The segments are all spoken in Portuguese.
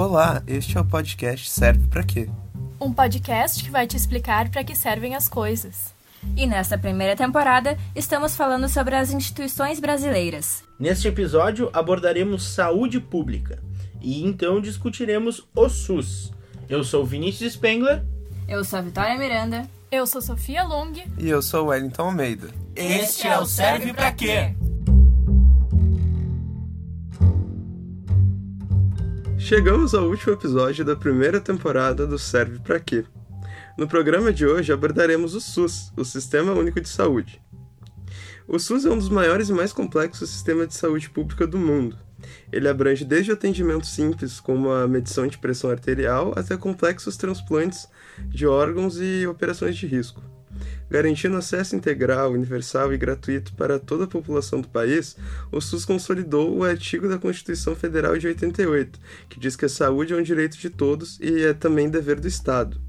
Olá, este é o podcast Serve para quê? Um podcast que vai te explicar para que servem as coisas. E nesta primeira temporada, estamos falando sobre as instituições brasileiras. Neste episódio, abordaremos saúde pública e então discutiremos o SUS. Eu sou Vinícius Spengler. Eu sou a Vitória Miranda. Eu sou Sofia Lung. E eu sou Wellington Almeida. Este é o Serve para quê? Chegamos ao último episódio da primeira temporada do Serve para quê? No programa de hoje abordaremos o SUS, o Sistema Único de Saúde. O SUS é um dos maiores e mais complexos sistemas de saúde pública do mundo. Ele abrange desde atendimentos simples, como a medição de pressão arterial, até complexos transplantes de órgãos e operações de risco. Garantindo acesso integral, universal e gratuito para toda a população do país, o SUS consolidou o artigo da Constituição Federal de 88, que diz que a saúde é um direito de todos e é também dever do Estado.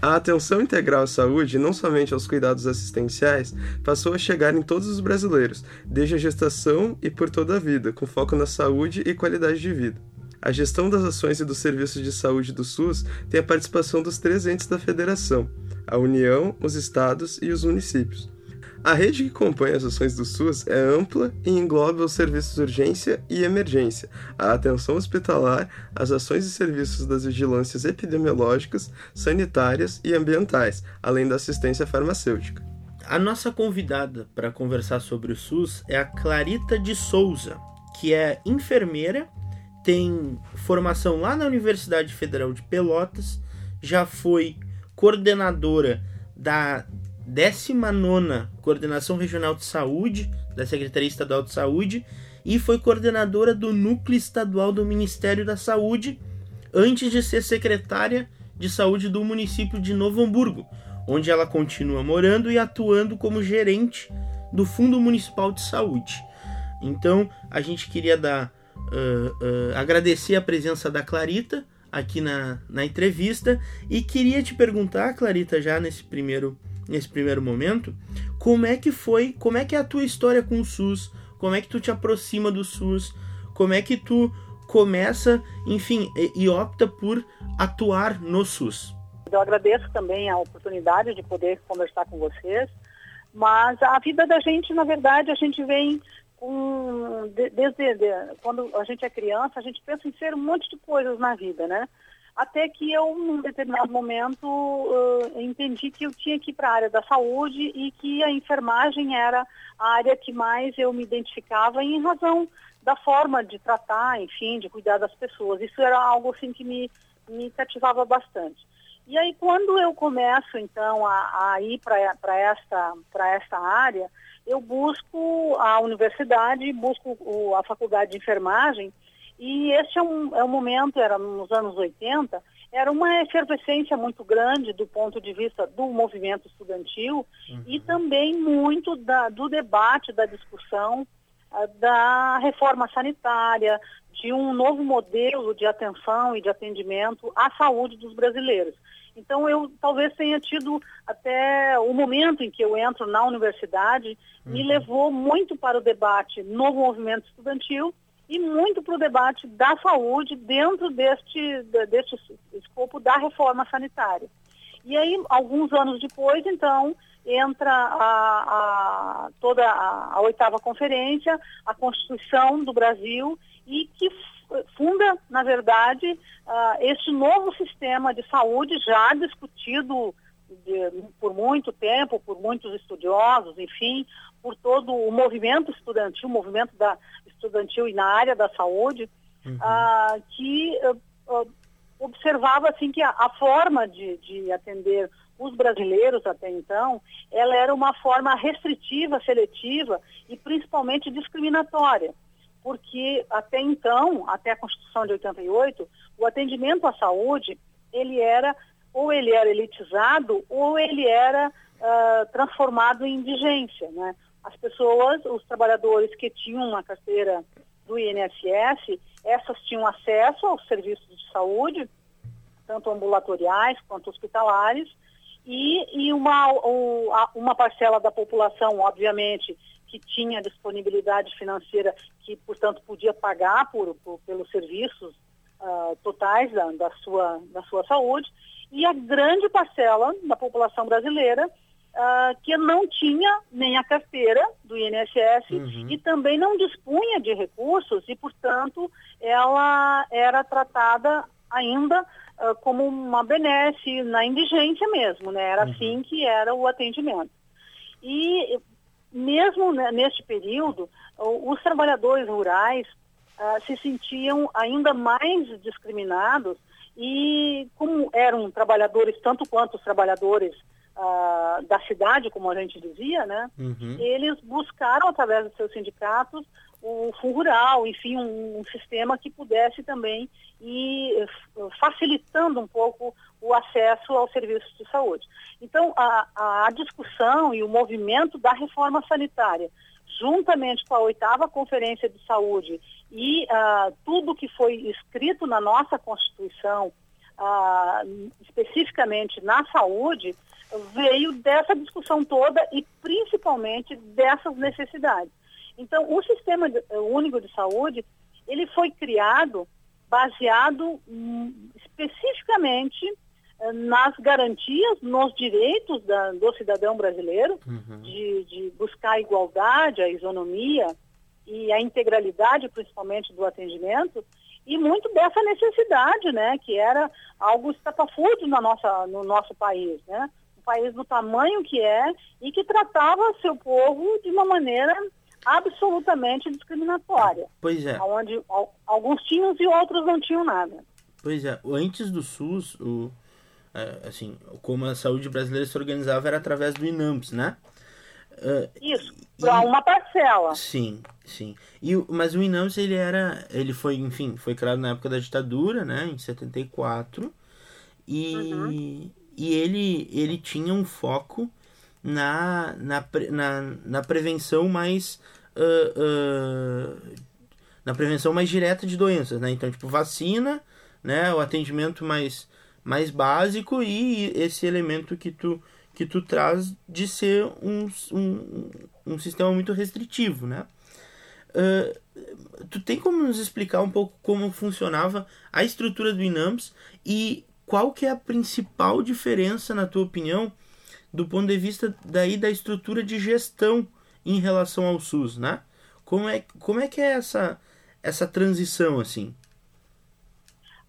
A atenção integral à saúde, não somente aos cuidados assistenciais, passou a chegar em todos os brasileiros, desde a gestação e por toda a vida, com foco na saúde e qualidade de vida. A gestão das ações e dos serviços de saúde do SUS tem a participação dos três entes da federação: a União, os estados e os municípios. A rede que compõe as ações do SUS é ampla e engloba os serviços de urgência e emergência, a atenção hospitalar, as ações e serviços das vigilâncias epidemiológicas, sanitárias e ambientais, além da assistência farmacêutica. A nossa convidada para conversar sobre o SUS é a Clarita de Souza, que é enfermeira, tem formação lá na Universidade Federal de Pelotas, já foi coordenadora da 19 Coordenação Regional de Saúde da Secretaria Estadual de Saúde e foi coordenadora do Núcleo Estadual do Ministério da Saúde antes de ser secretária de Saúde do município de Novo Hamburgo, onde ela continua morando e atuando como gerente do Fundo Municipal de Saúde. Então, a gente queria dar uh, uh, agradecer a presença da Clarita aqui na, na entrevista. E queria te perguntar, Clarita, já nesse primeiro nesse primeiro momento, como é que foi, como é que é a tua história com o SUS, como é que tu te aproxima do SUS, como é que tu começa, enfim, e, e opta por atuar no SUS. Eu agradeço também a oportunidade de poder conversar com vocês, mas a vida da gente, na verdade, a gente vem desde de, quando a gente é criança, a gente pensa em ser um monte de coisas na vida, né? até que eu, num determinado momento, uh, entendi que eu tinha que ir para a área da saúde e que a enfermagem era a área que mais eu me identificava em razão da forma de tratar, enfim, de cuidar das pessoas. Isso era algo assim que me, me cativava bastante. E aí, quando eu começo, então, a, a ir para esta, esta área, eu busco a universidade, busco o, a faculdade de enfermagem, e esse é um, é um momento, era nos anos 80, era uma efervescência muito grande do ponto de vista do movimento estudantil uhum. e também muito da, do debate, da discussão da reforma sanitária, de um novo modelo de atenção e de atendimento à saúde dos brasileiros. Então, eu talvez tenha tido até o momento em que eu entro na universidade, uhum. me levou muito para o debate no movimento estudantil e muito para o debate da saúde dentro deste, deste escopo da reforma sanitária. E aí, alguns anos depois, então, entra a, a toda a, a, oitava conferência, a Constituição do Brasil, e que funda, na verdade, uh, este novo sistema de saúde já discutido de, por muito tempo, por muitos estudiosos, enfim, por todo o movimento estudantil, o movimento da, estudantil e na área da saúde, uhum. Ah, que uh, observava assim que a, a forma de, de, atender os brasileiros até então, ela era uma forma restritiva, seletiva e principalmente discriminatória, porque até então, até a Constituição de 88, o atendimento à saúde, ele era ou ele era elitizado ou ele era uh, transformado em indigência, né? as pessoas, os trabalhadores que tinham uma carteira do INSS, essas tinham acesso aos serviços de saúde, tanto ambulatoriais quanto hospitalares, e, e uma, uma parcela da população, obviamente, que tinha disponibilidade financeira, que, portanto, podia pagar por, por pelos serviços uh, totais da, da, sua, da sua saúde, e a grande parcela da população brasileira uh, que não tinha nem a carteira do INSS uhum. e também não dispunha de recursos e, portanto, ela era tratada ainda uh, como uma benesse na indigência mesmo, né? Era uhum. assim que era o atendimento. E mesmo neste período, os trabalhadores rurais uh, se sentiam ainda mais discriminados e como eram trabalhadores tanto quanto os trabalhadores uh, da cidade, como a gente dizia, né? Uhum. Eles buscaram através dos seus sindicatos o fundo rural, enfim, um, um, sistema que pudesse também ir facilitando um pouco o acesso aos serviços de saúde. Então, a, a discussão e o movimento da reforma sanitária, juntamente com a oitava Conferência de Saúde e uh, tudo que foi escrito na nossa Constituição, uh, especificamente na saúde, veio dessa discussão toda e principalmente dessas necessidades. Então, o Sistema Único de Saúde, ele foi criado baseado hum, especificamente eh, nas garantias, nos direitos da, do cidadão brasileiro, uhum. de, de, buscar a igualdade, a isonomia e a integralidade, principalmente, do atendimento, e muito dessa necessidade, né, que era algo estapafúrdio na nossa, no nosso país, né? Um país do tamanho que é e que tratava seu povo de uma maneira absolutamente discriminatória. Pois é. Onde alguns tinham e outros não tinham nada. Pois é. Antes do SUS, o, é, assim, como a saúde brasileira se organizava era através do INAMPS, né? Uh, Isso, para uma parcela. Sim, sim. E, mas o INAMPS, ele era, ele foi, enfim, foi criado na época da ditadura, né, em 74, e, uhum. e ele, ele tinha um foco na, na, na, na prevenção mais uh, uh, na prevenção mais direta de doenças, né? Então, tipo, vacina, né? O atendimento mais, mais básico e esse elemento que tu, que tu traz de ser um, um, um sistema muito restritivo, né? Uh, tu tem como nos explicar um pouco como funcionava a estrutura do INAMPS e qual que é a principal diferença, na tua opinião, do ponto de vista daí da estrutura de gestão em relação ao SUS, né? Como é, como é que é essa, essa transição, assim?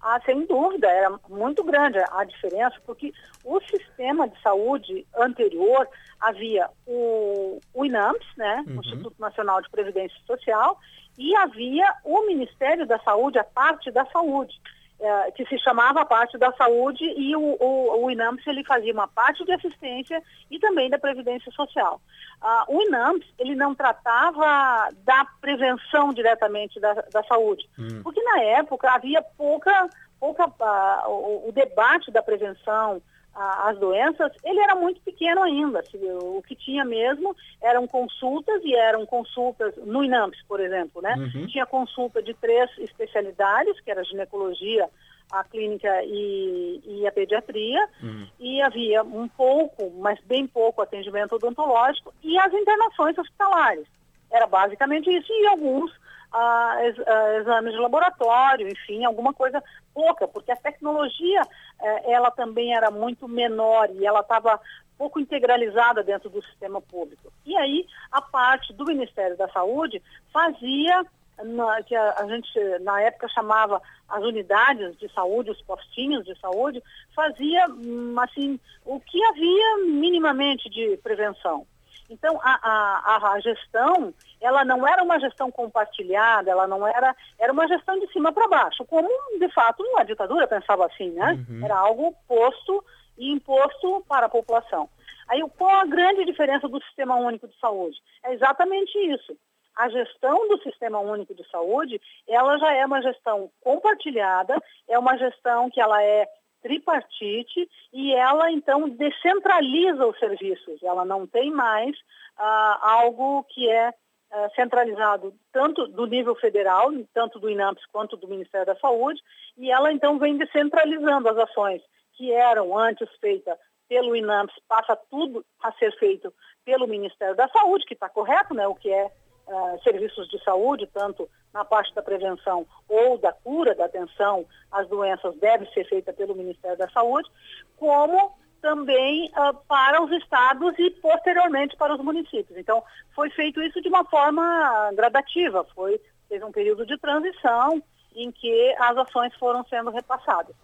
Ah, sem dúvida, era muito grande a diferença, porque o sistema de saúde anterior havia o, o INAMPS, né, uhum. o Instituto Nacional de Previdência Social, e havia o Ministério da Saúde, a parte da saúde é, que se chamava a parte da saúde e o, o, o, INAMPS ele fazia uma parte de assistência e também da previdência social. Uh, o INAMPS ele não tratava da prevenção diretamente da, da saúde, hum. porque na época havia pouca, pouca uh, o, o, debate da prevenção, as doenças, ele era muito pequeno ainda. O que tinha mesmo eram consultas, e eram consultas no INAMPS, por exemplo, né? Uhum. Tinha consulta de três especialidades, que era a ginecologia, a clínica e, e a pediatria, uhum. e havia um pouco, mas bem pouco atendimento odontológico, e as internações hospitalares. Era basicamente isso, e alguns a, a exames de laboratório, enfim, alguma coisa pouca, porque a tecnologia eh, ela também era muito menor e ela estava pouco integralizada dentro do sistema público. E aí a parte do Ministério da Saúde fazia na, que a, a, gente na época chamava as unidades de saúde, os postinhos de saúde, fazia hum, assim o que havia minimamente de prevenção. Então, a, a, a, gestão, ela não era uma gestão compartilhada, ela não era, era uma gestão de cima para baixo, como de fato a ditadura pensava assim, né? Uhum. Era algo posto e imposto para a população. Aí, qual a grande diferença do Sistema Único de Saúde? É exatamente isso. A gestão do Sistema Único de Saúde, ela já é uma gestão compartilhada, é uma gestão que ela é tripartite e ela então descentraliza os serviços. Ela não tem mais ah, algo que é ah, centralizado tanto do nível federal, tanto do INAMPS quanto do Ministério da Saúde, e ela então vem descentralizando as ações que eram antes feitas pelo INAMPS, passa tudo a ser feito pelo Ministério da Saúde, que está correto, né, o que é uh, serviços de saúde, tanto na parte da prevenção ou da cura, da atenção às doenças, deve ser feita pelo Ministério da Saúde, como também uh, para os estados e posteriormente para os municípios. Então, foi feito isso de uma forma gradativa, foi teve um período de transição em que as ações foram sendo repassadas.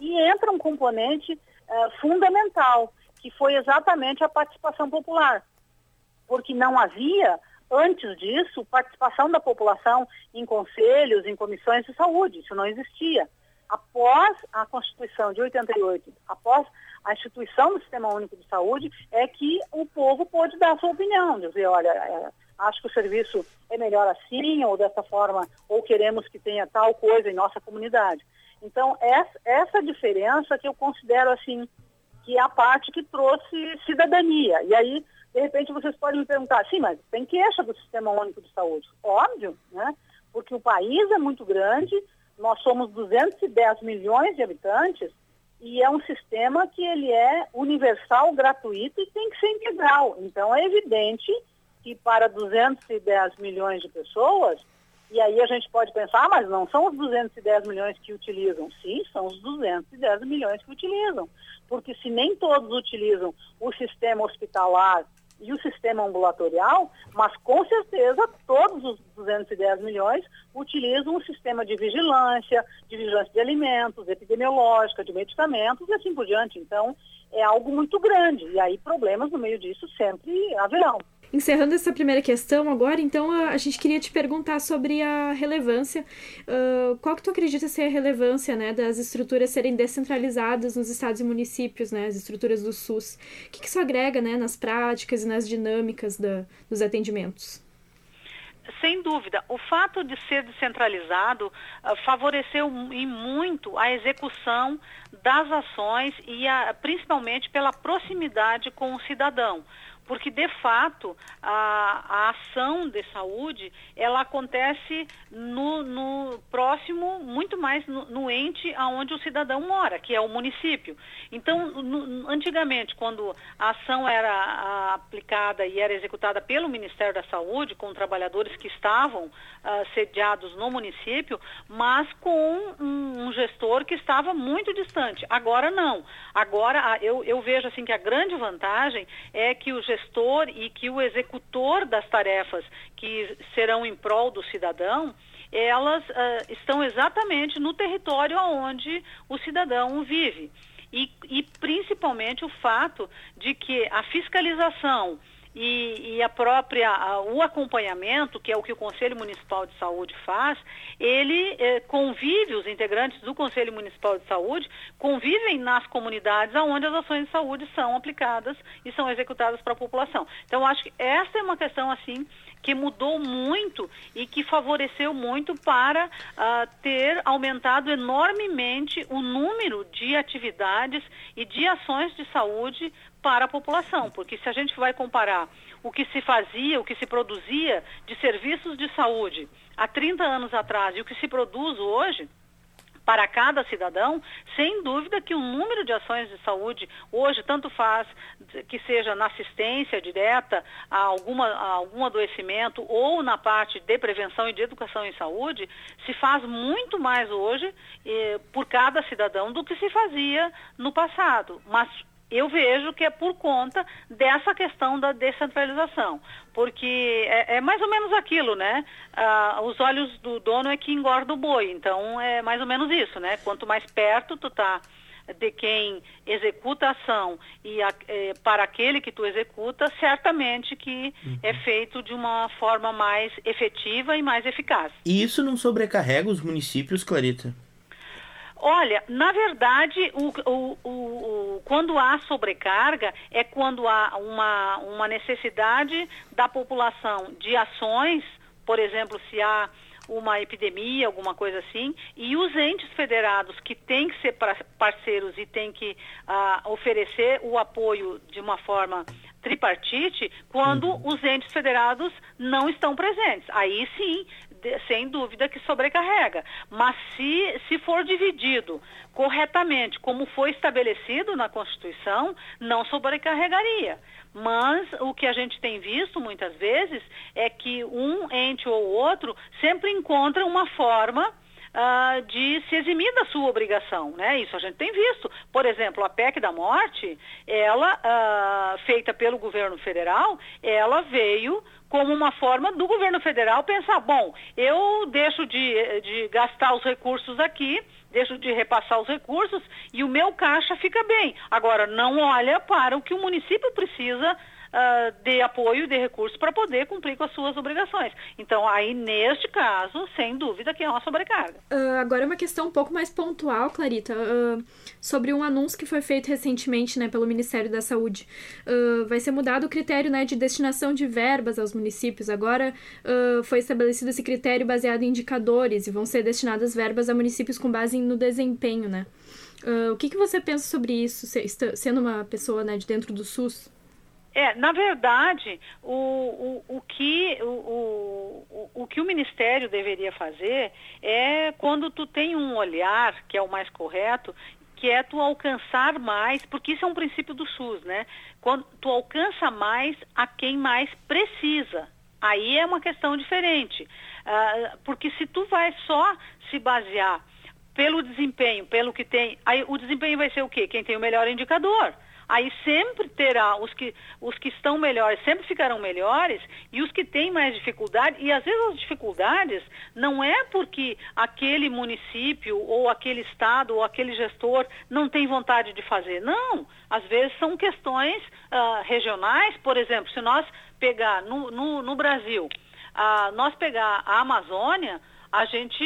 E entra um componente uh, fundamental, que foi exatamente a participação popular, porque não havia antes disso participação da população em conselhos, em comissões de saúde, isso não existia. Após a Constituição de 88, após a instituição do Sistema Único de Saúde, é que o povo pôde dar a sua opinião, dizer, olha, é, acho que o serviço é melhor assim, ou dessa forma, ou queremos que tenha tal coisa em nossa comunidade. Então, essa, essa diferença que eu considero assim, que é a parte que trouxe cidadania. E aí, de repente, vocês podem me perguntar, sim, mas tem queixa do Sistema Único de Saúde? Óbvio, né? Porque o país é muito grande, nós somos 210 milhões de habitantes, e é um sistema que ele é universal, gratuito e tem que ser integral. Então é evidente que para 210 milhões de pessoas, e aí a gente pode pensar, ah, mas não são os 210 milhões que utilizam. Sim, são os 210 milhões que utilizam. Porque se nem todos utilizam o sistema hospitalar e o sistema ambulatorial, mas com certeza todos os 210 milhões utilizam o sistema de vigilância, de vigilância de alimentos, epidemiológica, de medicamentos e assim por diante. Então, é algo muito grande. E aí problemas no meio disso sempre haverão. Encerrando essa primeira questão agora, então a, gente queria te perguntar sobre a relevância. Uh, qual que tu acredita ser a relevância né, das estruturas serem descentralizadas nos estados e municípios, né, as estruturas do SUS? O que, que isso agrega né, nas práticas e nas dinâmicas da, dos atendimentos? Sem dúvida, o fato de ser descentralizado uh, favoreceu em muito a execução das ações e a, principalmente pela proximidade com o cidadão porque de fato a, a ação de saúde ela acontece no, no próximo, muito mais no, no, ente aonde o cidadão mora, que é o município. Então, no, antigamente, quando a ação era a, aplicada e era executada pelo Ministério da Saúde, com trabalhadores que estavam uh, sediados no município, mas com um, um, gestor que estava muito distante. Agora não. Agora eu, eu vejo assim que a grande vantagem é que o gestor e que o executor das tarefas que serão em prol do cidadão, elas uh, estão exatamente no território onde o cidadão vive. E, e principalmente o fato de que a fiscalização e, e, a própria a, o acompanhamento, que é o que o Conselho Municipal de Saúde faz, ele eh, convive, os integrantes do Conselho Municipal de Saúde convivem nas comunidades onde as ações de saúde são aplicadas e são executadas para a população. Então, acho que essa é uma questão assim que mudou muito e que favoreceu muito para uh, ter aumentado enormemente o número de atividades e de ações de saúde para a população, porque se a gente vai comparar o que se fazia, o que se produzia de serviços de saúde há 30 anos atrás e o que se produz hoje, para cada cidadão, sem dúvida que o número de ações de saúde hoje tanto faz que seja na assistência direta a, alguma, a algum adoecimento ou na parte de prevenção e de educação em saúde, se faz muito mais hoje eh, por cada cidadão do que se fazia no passado. Mas eu vejo que é por conta dessa questão da descentralização, porque é, é mais ou menos aquilo, né? Ah, os olhos do dono é que engorda o boi, então é mais ou menos isso, né? Quanto mais perto tu tá de quem executa a ação e a, é, para aquele que tu executa, certamente que uhum. é feito de uma forma mais efetiva e mais eficaz. E isso não sobrecarrega os municípios, Clarita? Olha, na verdade, o, o, o, quando há sobrecarga é quando há uma, uma necessidade da população de ações, por exemplo, se há uma epidemia, alguma coisa assim, e os entes federados que têm que ser parceiros e têm que uh, oferecer o apoio de uma forma tripartite, quando uhum. os entes federados não estão presentes. Aí sim sem dúvida que sobrecarrega. Mas se, se for dividido corretamente, como foi estabelecido na Constituição, não sobrecarregaria. Mas o que a gente tem visto muitas vezes é que um ente ou outro sempre encontra uma forma Uh, de se eximir da sua obrigação, né? Isso a gente tem visto. Por exemplo, a PEC da morte, ela, uh, feita pelo governo federal, ela veio como uma forma do governo federal pensar, bom, eu deixo de, de gastar os recursos aqui, deixo de repassar os recursos e o meu caixa fica bem. Agora, não olha para o que o município precisa uh, de apoio, de recursos para poder cumprir com as suas obrigações. Então, aí, neste caso, sem dúvida que é uma sobrecarga. Uh, agora, uma questão um pouco mais pontual, Clarita, uh, sobre um anúncio que foi feito recentemente né, pelo Ministério da Saúde. vai ser mudado o critério né, de destinação de verbas aos municípios. Agora, foi estabelecido esse critério baseado em indicadores e vão ser destinadas verbas a municípios com base no desempenho, né? Uh, o que, que você pensa sobre isso, sendo uma pessoa né, de dentro do SUS? É, na verdade, o, o, o, que, o, o, o que o Ministério deveria fazer é quando tu tem um olhar, que é o mais correto, que é tu alcançar mais, porque isso é um princípio do SUS, né? Quando tu alcança mais a quem mais precisa. Aí é uma questão diferente. Uh, porque se tu vai só se basear pelo desempenho, pelo que tem, aí o desempenho vai ser o quê? Quem tem o melhor indicador aí sempre terá os que, os que estão melhores, sempre ficarão melhores, e os que têm mais dificuldade, e às vezes as dificuldades não é porque aquele município, ou aquele estado, ou aquele gestor não tem vontade de fazer. Não, às vezes são questões uh, regionais, por exemplo, se nós pegar no, no, no Brasil, uh, nós pegar a Amazônia, a gente,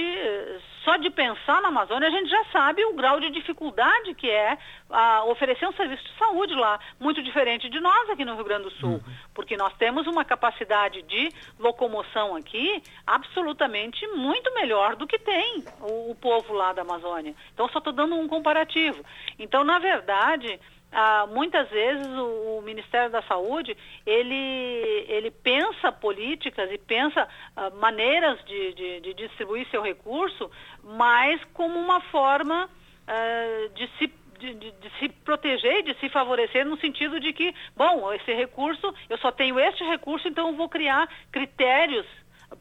só de pensar na Amazônia, a gente já sabe o grau de dificuldade que é a, oferecer um serviço de saúde lá, muito diferente de nós aqui no Rio Grande do Sul, uhum. porque nós temos uma capacidade de locomoção aqui absolutamente muito melhor do que tem o, o povo lá da Amazônia. Então, só estou dando um comparativo. Então, na verdade, ah, muitas vezes o, o, Ministério da Saúde ele, ele pensa políticas e pensa ah, maneiras de, de, de, distribuir seu recurso, mas como uma forma ah, de se de, de, de, se proteger, de se favorecer, no sentido de que, bom, esse recurso, eu só tenho este recurso, então eu vou criar critérios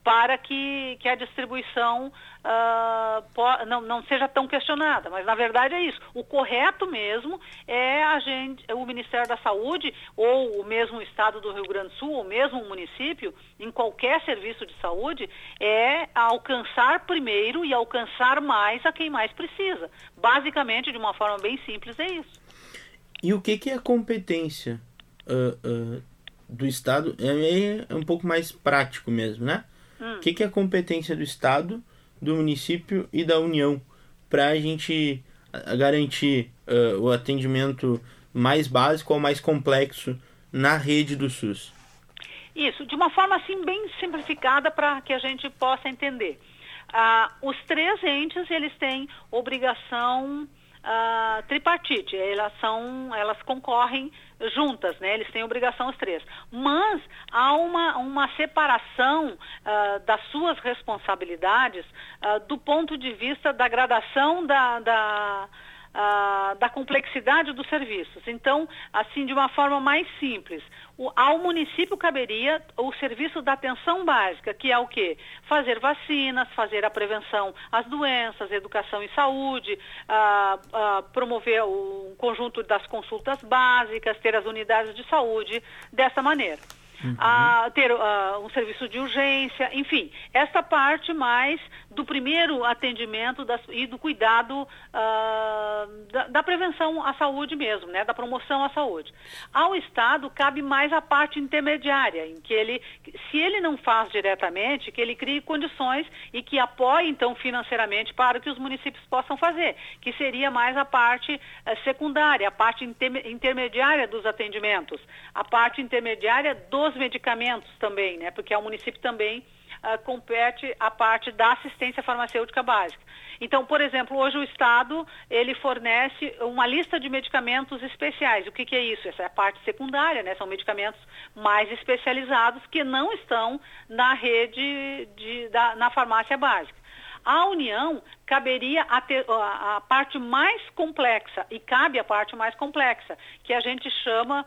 para que, que a distribuição uh, não, não seja tão questionada. Mas, na verdade, é isso. O correto mesmo é a gente, o Ministério da Saúde, ou o mesmo Estado do Rio Grande do Sul, ou mesmo o município, em qualquer serviço de saúde, é alcançar primeiro e alcançar mais a quem mais precisa. Basicamente, de uma forma bem simples, é isso. E o que, que é competência uh, uh, do Estado? É, é um pouco mais prático mesmo, né? Hum. O que, que é competência do Estado, do município e da União para a gente garantir uh, o atendimento mais básico ou mais complexo na rede do SUS? Isso, de uma forma assim bem simplificada para que a gente possa entender. Uh, os três entes eles têm obrigação uh, tripartite, elas são, elas concorrem juntas, né? Eles têm obrigação os três. Mas há uma, uma separação uh, das suas responsabilidades uh, do ponto de vista da gradação da, da uh, da complexidade dos serviços. Então, assim, de uma forma mais simples, o, ao município caberia o serviço da atenção básica, que é o quê? Fazer vacinas, fazer a prevenção às doenças, educação e saúde, uh, uh, promover o conjunto das consultas básicas, ter as unidades de saúde dessa maneira uhum. a ter uh, um serviço de urgência, enfim, essa parte mais do primeiro atendimento das, e do cuidado uh, da, da, prevenção à saúde mesmo, né, da promoção à saúde. Ao Estado cabe mais a parte intermediária, em que ele, se ele não faz diretamente, que ele crie condições e que apoie então financeiramente para que os municípios possam fazer, que seria mais a parte uh, secundária, a parte inter, intermediária dos atendimentos, a parte intermediária dos medicamentos também, né? Porque o município também uh, compete a parte da assistência farmacêutica básica. Então, por exemplo, hoje o Estado ele fornece uma lista de medicamentos especiais. O que, que é isso? Essa é a parte secundária, né? São medicamentos mais especializados que não estão na rede de, da, na farmácia básica. A União caberia a, ter, a, a parte mais complexa, e cabe a parte mais complexa, que a gente chama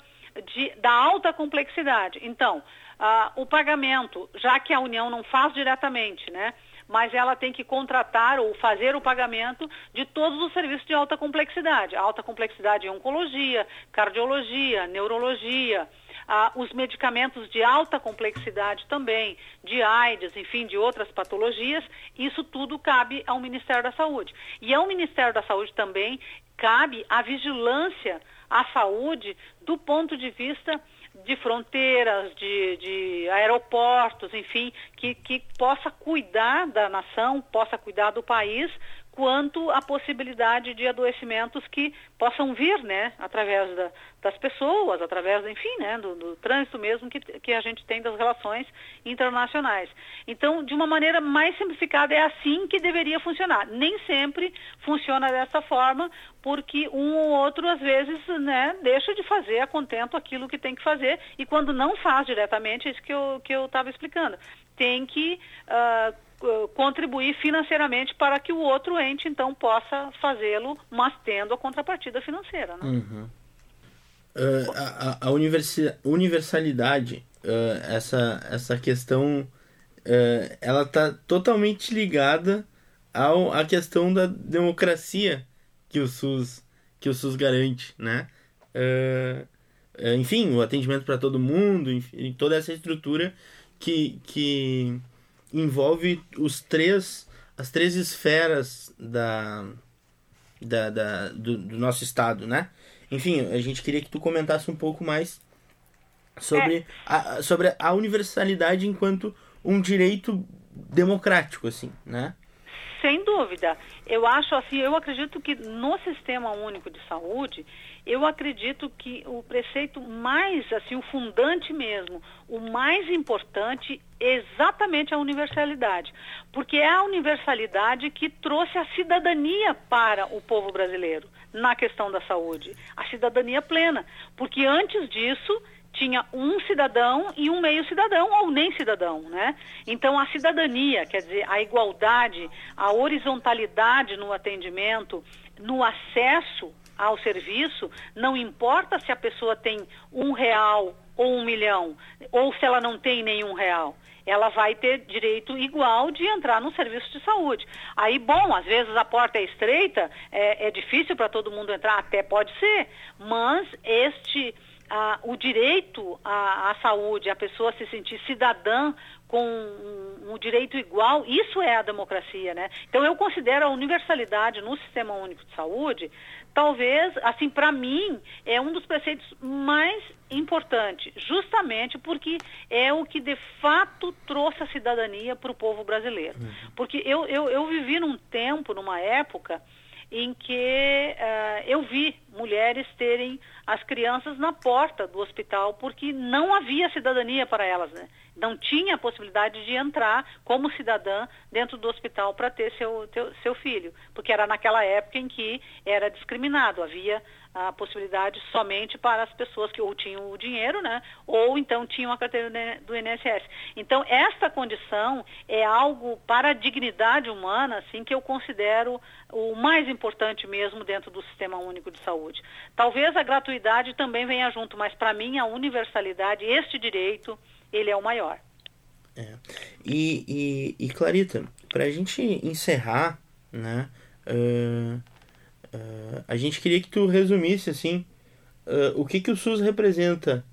de, da alta complexidade. Então, uh, o pagamento, já que a União não faz diretamente, né? mas ela tem que contratar ou fazer o pagamento de todos os serviços de alta complexidade. Alta complexidade em oncologia, cardiologia, neurologia, ah, os medicamentos de alta complexidade também, de AIDS, enfim, de outras patologias, isso tudo cabe ao Ministério da Saúde. E ao Ministério da Saúde também cabe a vigilância à saúde do ponto de vista de fronteiras, de, de aeroportos, enfim, que, que possa cuidar da nação, possa cuidar do país quanto à possibilidade de adoecimentos que possam vir, né, através da, das pessoas, através, enfim, né, do, do, trânsito mesmo que, que a gente tem das relações internacionais. Então, de uma maneira mais simplificada, é assim que deveria funcionar. Nem sempre funciona dessa forma, porque um ou outro, às vezes, né, deixa de fazer a contento aquilo que tem que fazer, e quando não faz diretamente, é isso que eu que estava explicando, tem que uh, contribuir financeiramente para que o outro ente então possa fazê-lo, mas tendo a contrapartida financeira. Né? Uhum. Uh, a, a universalidade, uh, essa, essa questão, uh, ela está totalmente ligada ao, à questão da democracia que o SUS, que o SUS garante, né? enfim, o atendimento para todo mundo, enfim, toda essa estrutura que, que envolve os três as três esferas da, da, da do, do, nosso estado, né? Enfim, a gente queria que tu comentasse um pouco mais sobre, é. a, sobre a universalidade enquanto um direito democrático, assim, né? Sem dúvida. Eu acho assim, eu acredito que no Sistema Único de Saúde, eu acredito que o preceito mais, assim, o fundante mesmo, o mais importante é exatamente a universalidade. Porque é a universalidade que trouxe a cidadania para o povo brasileiro na questão da saúde. A cidadania plena. Porque antes disso tinha um cidadão e um meio cidadão ou nem cidadão, né? Então a cidadania, quer dizer, a igualdade, a horizontalidade no atendimento, no acesso ao serviço, não importa se a pessoa tem um real ou um milhão, ou se ela não tem nenhum real. Ela vai ter direito igual de entrar no serviço de saúde. Aí, bom, às vezes a porta é estreita, é, é difícil para todo mundo entrar, até pode ser, mas este ah, o direito à, à, saúde, a pessoa se sentir cidadã com um, um, direito igual, isso é a democracia, né? Então eu considero a universalidade no Sistema Único de Saúde, talvez, assim, para mim, é um dos preceitos mais importantes, justamente porque é o que de fato trouxe a cidadania para o povo brasileiro. Uhum. Porque eu, eu, eu vivi num tempo, numa época, em que uh, eu vi mulheres terem as crianças na porta do hospital porque não havia cidadania para elas, né? Não tinha a possibilidade de entrar como cidadã dentro do hospital para ter seu, teu, seu filho, porque era naquela época em que era discriminado, havia a possibilidade somente para as pessoas que ou tinham o dinheiro, né, ou então tinham a carteira do INSS. Então, esta condição é algo para a dignidade humana, assim, que eu considero o mais importante mesmo dentro do Sistema Único de Saúde. Talvez a gratuidade também venha junto, mas para mim a universalidade, este direito, ele é o maior. É. E, e, e Clarita, para a gente encerrar, né, uh Uh, a gente queria que tu resumisse assim uh, o que que o SUS representa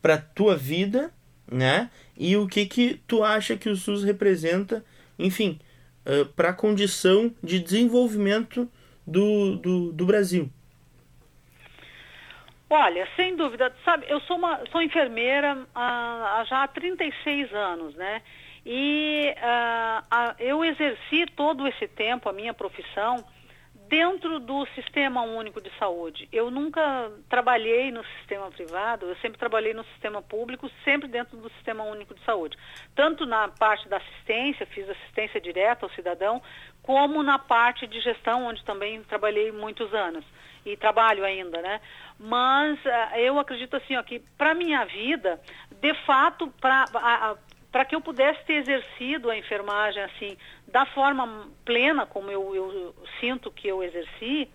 para tua vida, né? E o que que tu acha que o SUS representa, enfim, para a condição de desenvolvimento do, do, do Brasil. Olha, sem dúvida, sabe, eu sou uma sou enfermeira há, já há 36 anos, né? E uh, eu exerci todo esse tempo a minha profissão dentro do Sistema Único de Saúde. Eu nunca trabalhei no sistema privado, eu sempre trabalhei no sistema público, sempre dentro do Sistema Único de Saúde. Tanto na parte da assistência, fiz assistência direta ao cidadão, como na parte de gestão, onde também trabalhei muitos anos e trabalho ainda, né? Mas uh, eu acredito assim, ó, que para minha vida, de fato, para para que eu pudesse ter exercido a enfermagem assim da forma plena como eu, eu sinto que eu exerci,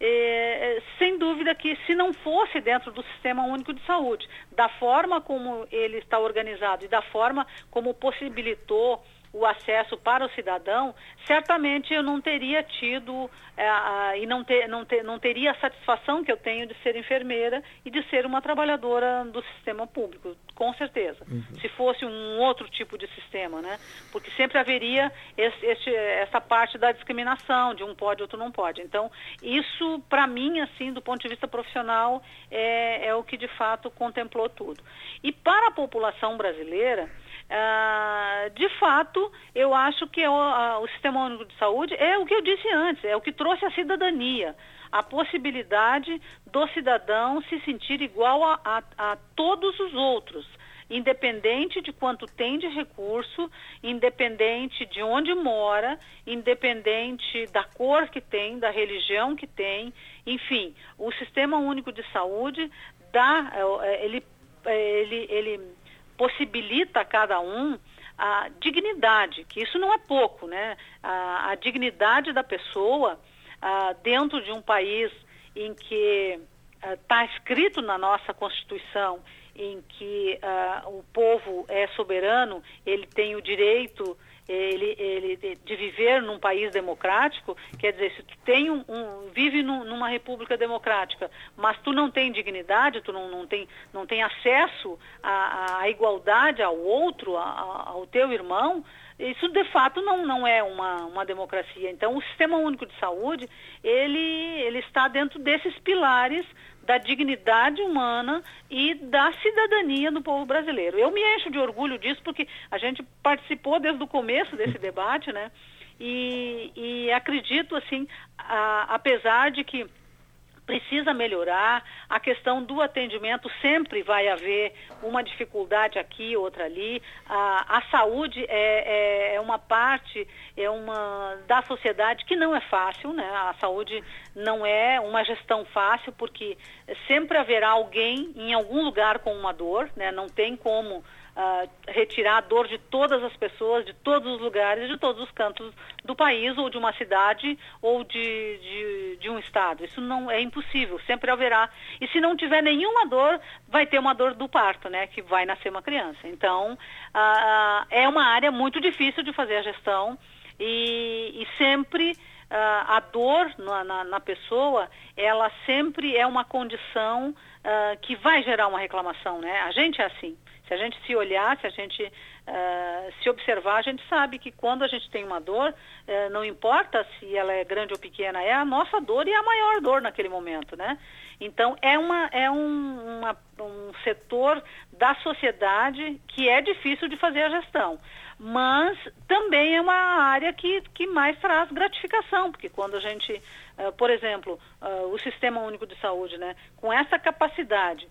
é, sem dúvida que se não fosse dentro do Sistema Único de Saúde, da forma como ele está organizado e da forma como possibilitou o acesso para o cidadão, certamente eu não teria tido é, e não, ter, não, ter, não teria a satisfação que eu tenho de ser enfermeira e de ser uma trabalhadora do sistema público, com certeza. Uhum. Se fosse um outro tipo de sistema, né? Porque sempre haveria esse, esse, essa parte da discriminação, de um pode, outro não pode. Então, isso, para mim, assim, do ponto de vista profissional, é, é o que de fato contemplou tudo. E para a população brasileira, ah, de fato, eu acho que o, a, o Sistema Único de Saúde é o que eu disse antes, é o que trouxe a cidadania, a possibilidade do cidadão se sentir igual a, a, a todos os outros, independente de quanto tem de recurso, independente de onde mora, independente da cor que tem, da religião que tem, enfim, o Sistema Único de Saúde dá, é, ele, é, ele, ele possibilita a cada um a dignidade, que isso não é pouco, né? A, a dignidade da pessoa a, dentro de um país em que está escrito na nossa Constituição em que o povo é soberano, ele tem o direito ele, ele de viver num país democrático, quer dizer, se tu tem um, um vive num, numa república democrática, mas tu não tem dignidade, tu não, não, tem, não tem acesso à, à igualdade ao outro, ao teu irmão, isso de fato não, não é uma, uma democracia. Então, o Sistema Único de Saúde, ele, ele está dentro desses pilares da dignidade humana e da cidadania do povo brasileiro. Eu me encho de orgulho disso porque a gente participou desde o começo desse debate, né? E, e acredito, assim, a, apesar de que precisa melhorar. A questão do atendimento sempre vai haver uma dificuldade aqui, outra ali. A, a saúde é, é, é, uma parte é uma da sociedade que não é fácil, né? A saúde não é uma gestão fácil porque sempre haverá alguém em algum lugar com uma dor, né? Não tem como uh, retirar a dor de todas as pessoas, de todos os lugares, de todos os cantos do país, ou de uma cidade, ou de, de, de um estado. Isso não é impossível, sempre haverá. E se não tiver nenhuma dor, vai ter uma dor do parto, né, que vai nascer uma criança. Então, uh, é uma área muito difícil de fazer a gestão e, e sempre Uh, a dor na, na, na, pessoa, ela sempre é uma condição uh, que vai gerar uma reclamação, né? A gente é assim. Se a gente se olhar, se a gente uh, se observar, a gente sabe que quando a gente tem uma dor, uh, não importa se ela é grande ou pequena, é a nossa dor e a maior dor naquele momento, né? Então, é, uma, é um, uma, um setor da sociedade que é difícil de fazer a gestão mas também é uma área que, que mais traz gratificação, porque quando a gente, uh, por exemplo, o Sistema Único de Saúde, né, com essa capacidade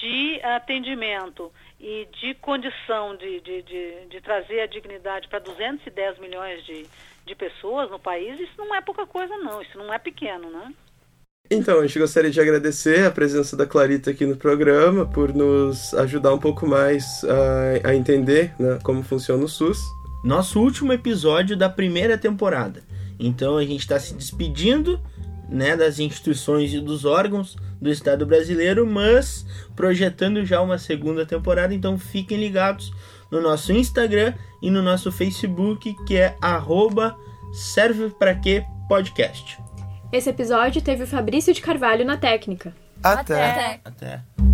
de atendimento e de condição de, de, de, de trazer a dignidade para 210 milhões de, de pessoas no país, isso não é pouca coisa não, isso não é pequeno, né? Então, a gente gostaria de agradecer a presença da Clarita aqui no programa por nos ajudar um pouco mais a, a entender né, como funciona o SUS. Nosso último episódio da primeira temporada. Então a gente está se despedindo né, das instituições e dos órgãos do Estado brasileiro, mas projetando já uma segunda temporada. Então fiquem ligados no nosso Instagram e no nosso Facebook, que é arroba serve para que podcast. Esse episódio teve o Fabrício de Carvalho na técnica. Até. Até. Até.